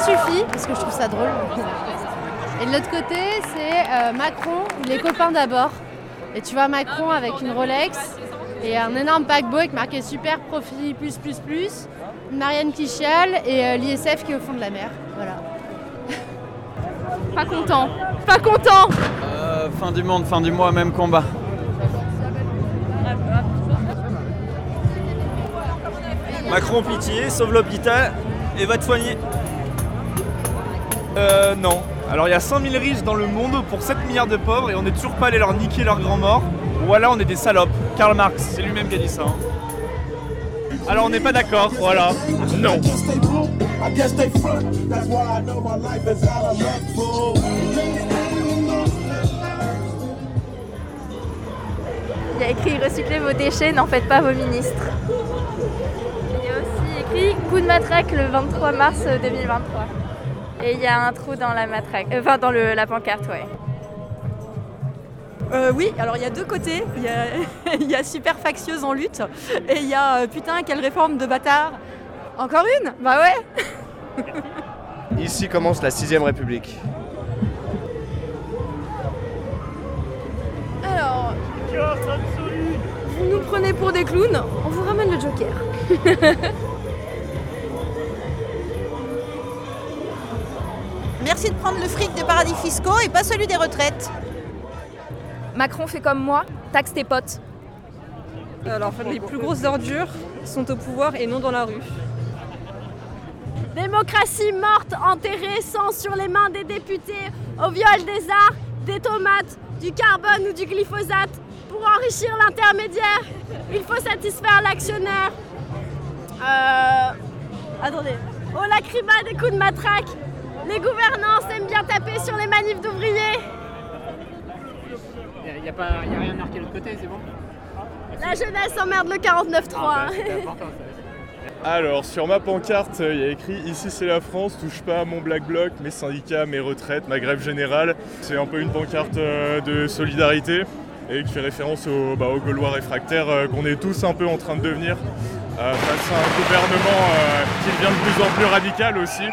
suffit, parce que je trouve ça drôle. Et de l'autre côté, c'est euh, Macron, les copains d'abord. Et tu vois Macron avec une Rolex et un énorme paquebot avec marqué super profit plus plus plus. Marianne qui chiale et euh, l'ISF qui est au fond de la mer. Voilà. Pas content. Pas content. Euh, fin du monde, fin du mois, même combat. Macron pitié, sauve l'hôpital et va te soigner. Euh non. Alors il y a 5000 riches dans le monde pour 7 milliards de pauvres et on n'est toujours pas allé leur niquer leur grand mort. Ou alors on est des salopes. Karl Marx, c'est lui-même qui a dit ça. hein. Alors on n'est pas d'accord, voilà. Non. Il y a écrit recyclez vos déchets, n'en faites pas vos ministres. Il y a aussi écrit coup de matraque le 23 mars 2023. Et il y a un trou dans la matraque, euh, enfin dans le, la pancarte, ouais. Euh, oui, alors il y a deux côtés. Il y a, il y a super factieuse en lutte et il y a euh, putain quelle réforme de bâtard. Encore une? Bah ouais. Ici commence la sixième République. Alors, vous nous prenez pour des clowns, on vous ramène le Joker. Merci de prendre le fric des paradis fiscaux et pas celui des retraites. Macron fait comme moi, taxe tes potes. Alors en fait, les plus grosses ordures sont au pouvoir et non dans la rue. Démocratie morte, enterrée, sang sur les mains des députés, au viol des arts, des tomates, du carbone ou du glyphosate. Pour enrichir l'intermédiaire, il faut satisfaire l'actionnaire. Euh... Attendez. Au lacryma des coups de matraque, les gouvernants aiment bien taper sur les manifs d'ouvriers. Il n'y a, pas- y a rien marqué de l'autre côté, c'est bon La jeunesse emmerde le 49-3. Ah, bah. Alors sur ma pancarte, il y a écrit Ici c'est la France, touche pas à mon black bloc, mes syndicats, mes retraites, ma grève générale. C'est un peu une pancarte euh, de solidarité et qui fait référence aux, bah, aux Gaulois réfractaires euh, qu'on est tous un peu en train de devenir euh, face à un gouvernement euh, qui devient de plus en plus radical aussi.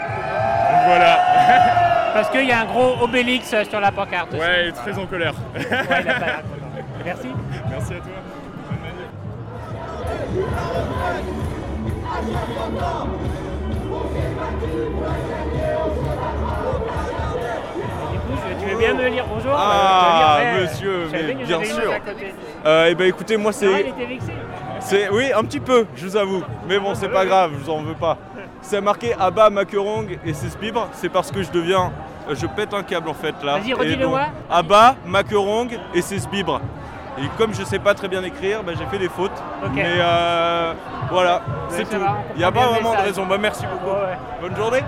Donc voilà. Parce qu'il y a un gros obélix sur la pancarte. aussi. Ouais, très en colère. Ouais, il a pas l'air content. Merci. Merci à toi. Du coup, tu veux bien me lire bonjour Ah, euh, lire, ouais, monsieur, mais en bien sûr. Euh, eh ben écoutez, moi Ah, il c'est. était vexé. C'est oui, un petit peu, je vous avoue. Mais bon, c'est pas grave, je vous en veux pas. C'est marqué Abba Makerong et c'est Spibre, c'est parce que je deviens je pète un câble en fait là. Vas-y, redis-le moi. Abba Makerong et Spibre. Et comme je sais pas très bien écrire, bah, j'ai fait des fautes. Mais euh, voilà, c'est tout. Il n'y a pas vraiment de raison. Bah, merci beaucoup. Ouais. Bonne journée.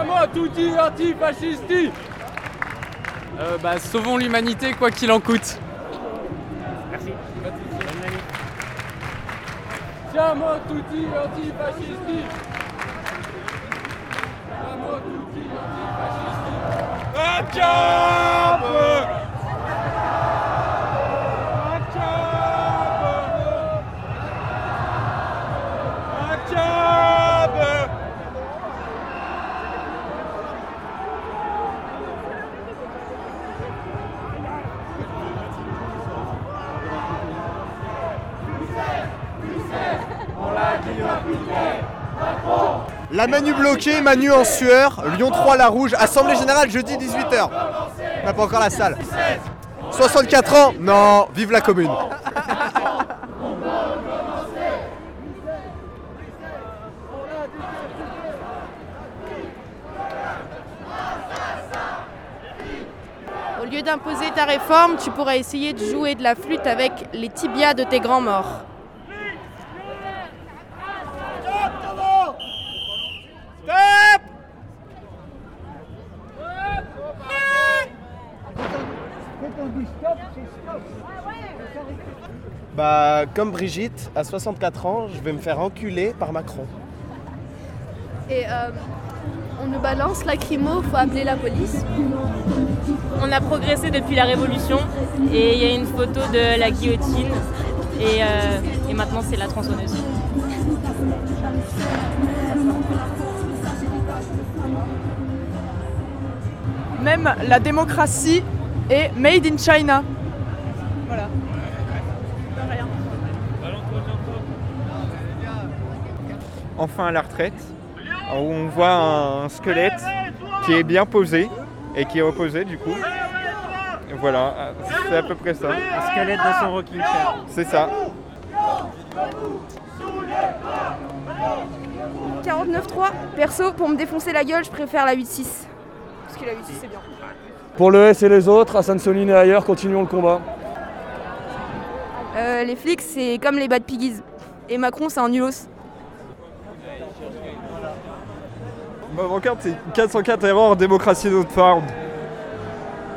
Siamo tutti antifascisti euh, bah, Sauvons l'humanité quoi qu'il en coûte. Merci. Bonne manif. Siamo tutti antifascisti Siamo tutti antifascisti La Manu bloquée, Manu en sueur, Lyon 3 la rouge, Assemblée Générale jeudi 18h. On n'a pas encore la salle. 64 ans Non, vive la commune. Au lieu d'imposer ta réforme, tu pourras essayer de jouer de la flûte avec les tibias de tes grands morts. Bah, comme Brigitte, à 64 ans, je vais me faire enculer par Macron. Et euh, On nous balance lacrymo, faut appeler la police. On a progressé depuis la Révolution et il y a une photo de la guillotine et, euh, et maintenant c'est la tronçonneuse. Même la démocratie est made in China. Voilà. Enfin à la retraite, où on voit un squelette qui est bien posé et qui est reposé du coup. Voilà, c'est à peu près ça. Un squelette dans son rocking chair. C'est ça. 49.3. Perso, pour me défoncer la gueule, je préfère la 8-6. Parce que la 8-6 c'est bien. Pour le S et les autres, à Sainte-Soline et ailleurs, continuons le combat. Euh, les flics, c'est comme les bad piggies. Et Macron, c'est un nulos. Ma pancarte c'est 404 erreurs, démocratie de notre forme.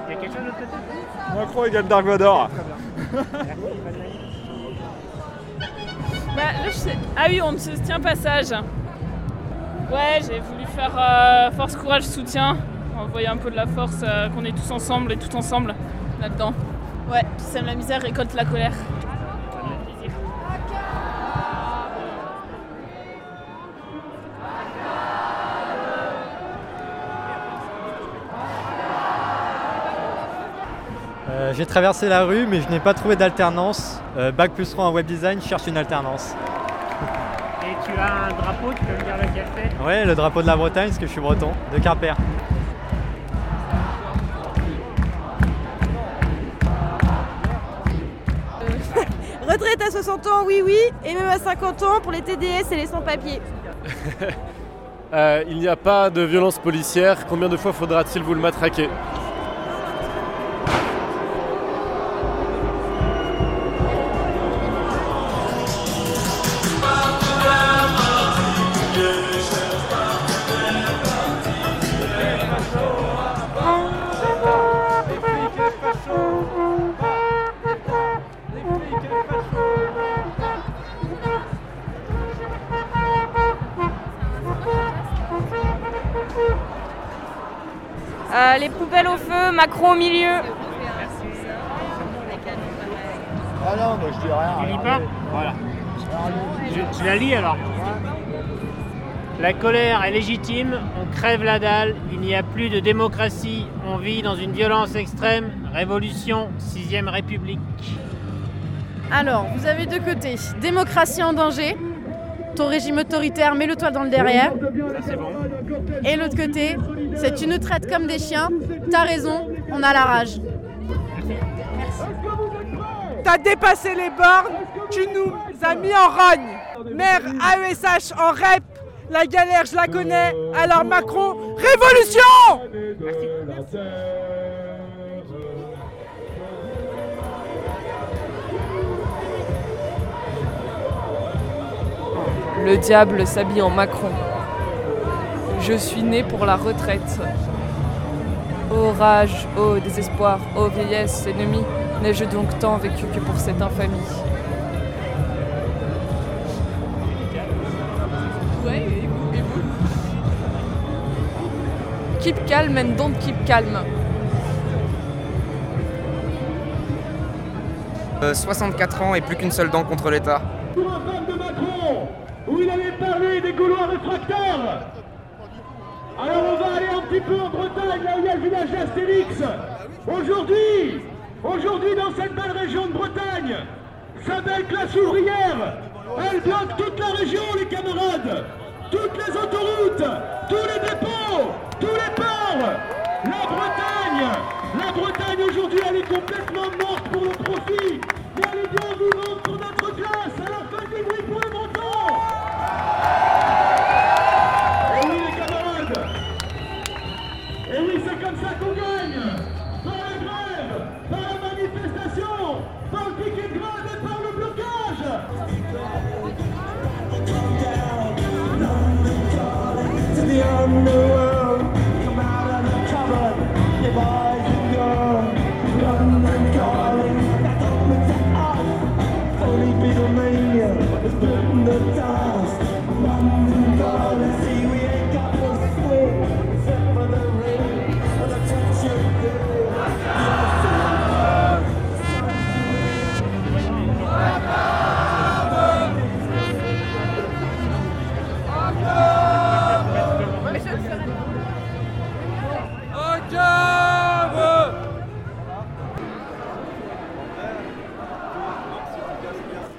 Il y a quelque chose de l'autre côté? Macron égale Dark Vador. Bah, là, je sais- Ah oui, on ne se tient pas sage. Ouais, j'ai voulu faire euh, force, courage, soutien. Envoyer un peu de la force, euh, qu'on est tous ensemble et tout ensemble là-dedans. Ouais, qui sème la misère, récolte la colère. Euh, J'ai traversé la rue, mais je n'ai pas trouvé d'alternance. Euh, bac plus 3 en web design, je cherche une alternance. Et tu as un drapeau, tu peux me dire lequel c'est? Ouais, le drapeau de la Bretagne, parce que je suis breton, de Quimper. Retraite à 60 ans, oui, oui, et même à 50 ans pour les TDS et les sans-papiers. Euh, il n'y a pas de violence policière. Combien de fois faudra-t-il vous le matraquer? Euh, les poubelles au feu, Macron au milieu. Ah non, moi je dis rien. Tu lis pas Voilà. Je, je la lis alors. La colère est légitime, on crève la dalle, il n'y a plus de démocratie, on vit dans une violence extrême, révolution, sixième république. Alors, vous avez deux côtés. Démocratie en danger. Ton régime autoritaire, mets-le toi dans le derrière. Ça c'est bon. Et l'autre côté, c'est tu nous traites comme des chiens. T'as raison, on a la rage. T'as dépassé les bornes, tu nous as mis en rogne. Maire AESH en REP, la galère je la connais, alors Macron, révolution Le diable s'habille en Macron. Je suis né pour la retraite. Ô rage, ô désespoir, ô vieillesse, ennemie, n'ai-je donc tant vécu que pour cette infamie? Ouais, et vous, et vous? Keep calm and don't keep calm. Euh, 64 ans et plus qu'une seule dent contre l'État. de Macron, où il allait parler des Gaulois réfractaires. Alors on va aller un petit peu en Bretagne, où il y a le village d'Astérix. Aujourd'hui, aujourd'hui dans cette belle région de Bretagne, sa belle classe ouvrière, elle bloque toute la région, les camarades. Toutes les autoroutes, tous les dépôts, tous les ports. La Bretagne, la Bretagne aujourd'hui, elle est complètement morte pour le profit. Elle est bien pour notre don't know.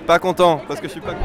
Pas content, parce que je suis pas content.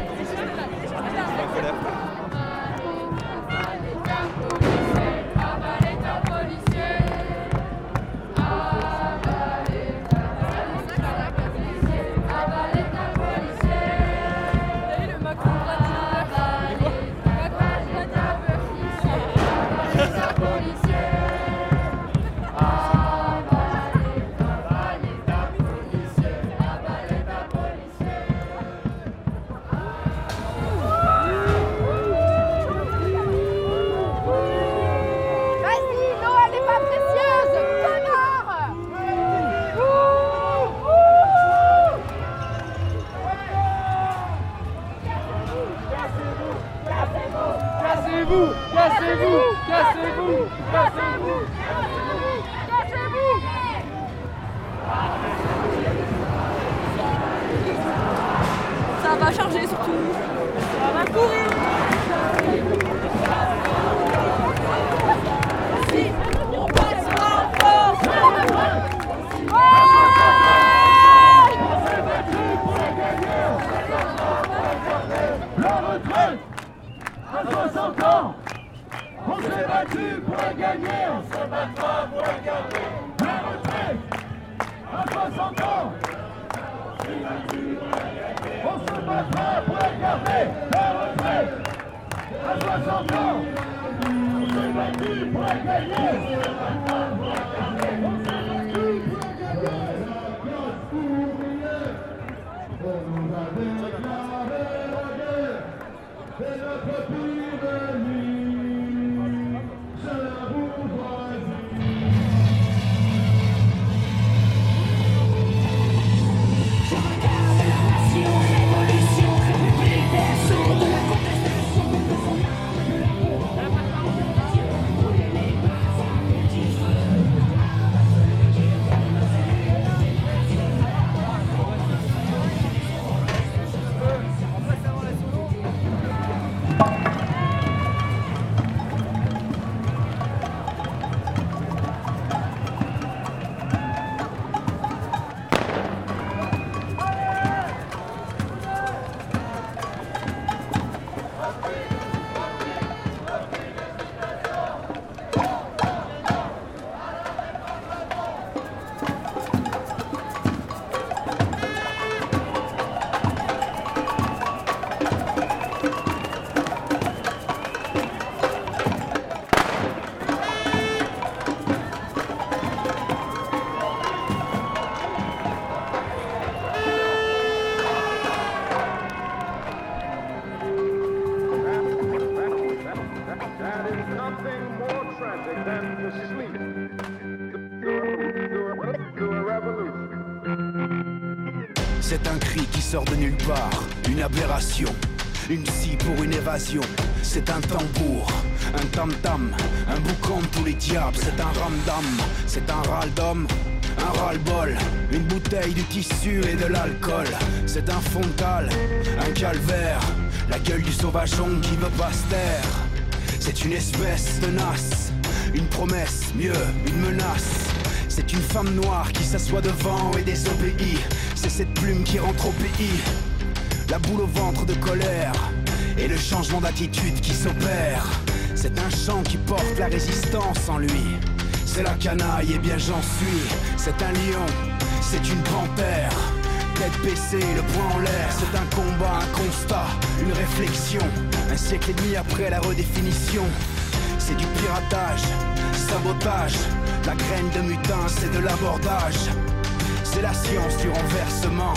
60 ans On se battra pour la garder. La retraite à 60 ans On s'est battu pour la gagner, on pour gagner. On la. C'est notre pire C'est un cri qui sort de nulle part, une aberration, une scie pour une évasion. C'est un tambour, un tam-tam, un boucan de tous les diables. C'est un ramdam, c'est un râle d'homme, un ras-le-bol, une bouteille de tissu et de l'alcool. C'est un frontal, un calvaire, la gueule du sauvageon qui veut pas se taire. C'est une espèce tenace, une promesse, mieux, une menace. C'est une femme noire qui s'assoit devant et désobéit. C'est cette plume qui rentre au pays. La boule au ventre de colère et le changement d'attitude qui s'opère. C'est un chant qui porte la résistance en lui. C'est la canaille et bien j'en suis. C'est un lion, c'est une panthère. Tête baissée, le poing en l'air. C'est un combat, un constat, une réflexion. Un siècle et demi après la redéfinition. C'est du piratage, sabotage. La graine de mutin, c'est de l'abordage. C'est la science du renversement.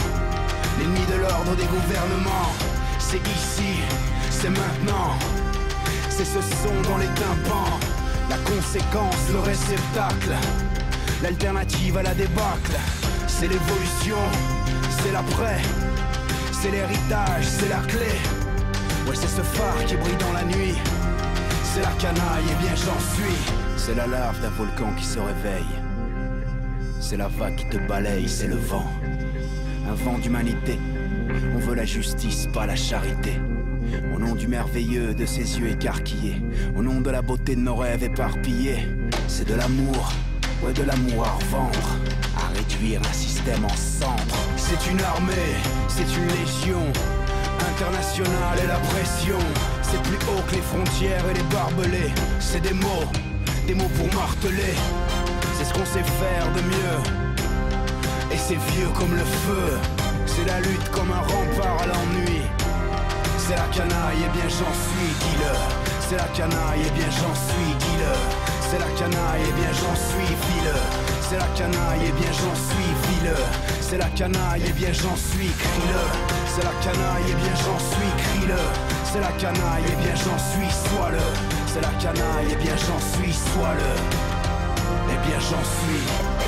L'ennemi de l'ordre des gouvernements. C'est ici, c'est maintenant. C'est ce son dans les tympans. La conséquence, le réceptacle. L'alternative à la débâcle. C'est l'évolution, c'est l'après. C'est l'héritage, c'est la clé. Ouais, c'est ce phare qui brille dans la nuit. C'est la canaille, et bien j'en suis. C'est la lave d'un volcan qui se réveille. C'est la vague qui te balaye, c'est le vent. Un vent d'humanité. On veut la justice, pas la charité. Au nom du merveilleux de ses yeux écarquillés. Au nom de la beauté de nos rêves éparpillés. C'est de l'amour, ouais, de l'amour à revendre. À réduire un système en cendres. C'est une armée, c'est une légion internationale et la pression. C'est plus haut que les frontières et les barbelés. C'est des mots, des mots pour marteler. C'est ce qu'on sait faire de mieux. Et c'est vieux comme le feu. C'est la lutte comme un rempart à l'ennui. C'est la canaille, et bien j'en suis, dis-le. C'est la canaille, et bien j'en suis, dis-le. C'est la canaille, et bien j'en suis, file. C'est la canaille, et bien j'en suis, file. C'est la canaille, et bien j'en suis, crie-le. C'est la canaille, et bien j'en suis, crie-le. C'est la canaille, et bien j'en suis, sois-le. C'est la canaille, et bien j'en suis, sois-le. Et bien j'en suis.